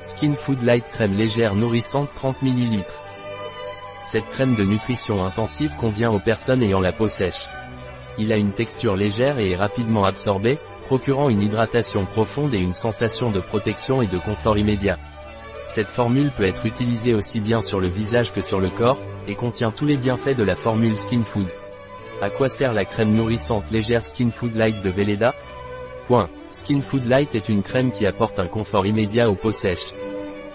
Skin Food Light crème légère nourrissante 30 ml. Cette crème de nutrition intensive convient aux personnes ayant la peau sèche. Il a une texture légère et est rapidement absorbé, procurant une hydratation profonde et une sensation de protection et de confort immédiat. Cette formule peut être utilisée aussi bien sur le visage que sur le corps, et contient tous les bienfaits de la formule Skin Food. À quoi sert la crème nourrissante légère Skin Food Light de Velleda? Point. Skin Food Light est une crème qui apporte un confort immédiat aux peaux sèches.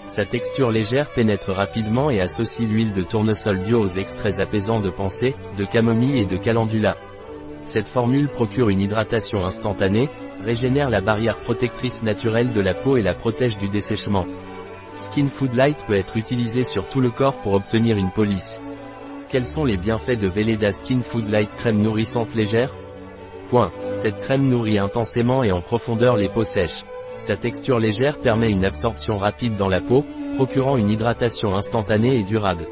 Sa texture légère pénètre rapidement et associe l'huile de tournesol bio aux extraits apaisants de pensée, de camomille et de calendula. Cette formule procure une hydratation instantanée, régénère la barrière protectrice naturelle de la peau et la protège du dessèchement. Skin Food Light peut être utilisé sur tout le corps pour obtenir une police. Quels sont les bienfaits de Velleda Skin Food Light crème nourrissante légère? Point. Cette crème nourrit intensément et en profondeur les peaux sèches. Sa texture légère permet une absorption rapide dans la peau, procurant une hydratation instantanée et durable.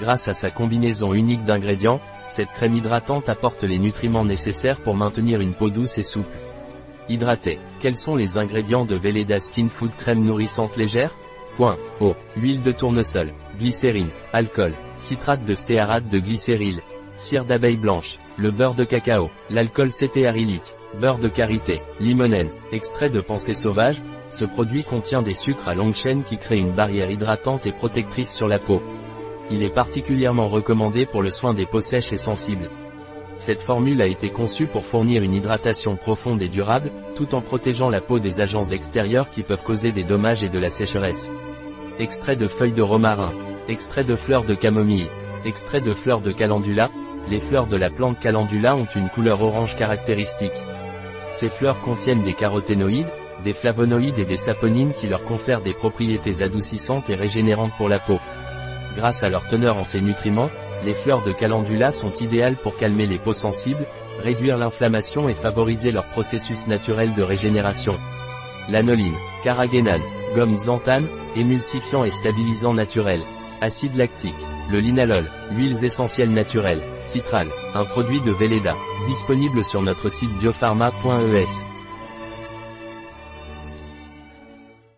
Grâce à sa combinaison unique d'ingrédients, cette crème hydratante apporte les nutriments nécessaires pour maintenir une peau douce et souple. Hydraté. Quels sont les ingrédients de Velleda Skin Food crème nourrissante légère? Point. Eau. Huile de tournesol. Glycérine. Alcool. Citrate de stéarate de glycéryl. Cire d'abeille blanche. Le beurre de cacao. L'alcool cétéarylique. Beurre de karité. Limonène. Extrait de pensée sauvage. Ce produit contient des sucres à longue chaîne qui créent une barrière hydratante et protectrice sur la peau. Il est particulièrement recommandé pour le soin des peaux sèches et sensibles. Cette formule a été conçue pour fournir une hydratation profonde et durable, tout en protégeant la peau des agents extérieurs qui peuvent causer des dommages et de la sécheresse. Extrait de feuilles de romarin. Extrait de fleurs de camomille. Extrait de fleurs de calendula. Les fleurs de la plante calendula ont une couleur orange caractéristique. Ces fleurs contiennent des caroténoïdes, des flavonoïdes et des saponines qui leur confèrent des propriétés adoucissantes et régénérantes pour la peau. Grâce à leur teneur en ces nutriments, les fleurs de calendula sont idéales pour calmer les peaux sensibles, réduire l'inflammation et favoriser leur processus naturel de régénération. Lanoline, carragénane, gomme xanthane, émulsifiant et stabilisant naturel. Acide lactique, le linalol, huiles essentielles naturelles, citral, un produit de Velleda, disponible sur notre site biopharma.es.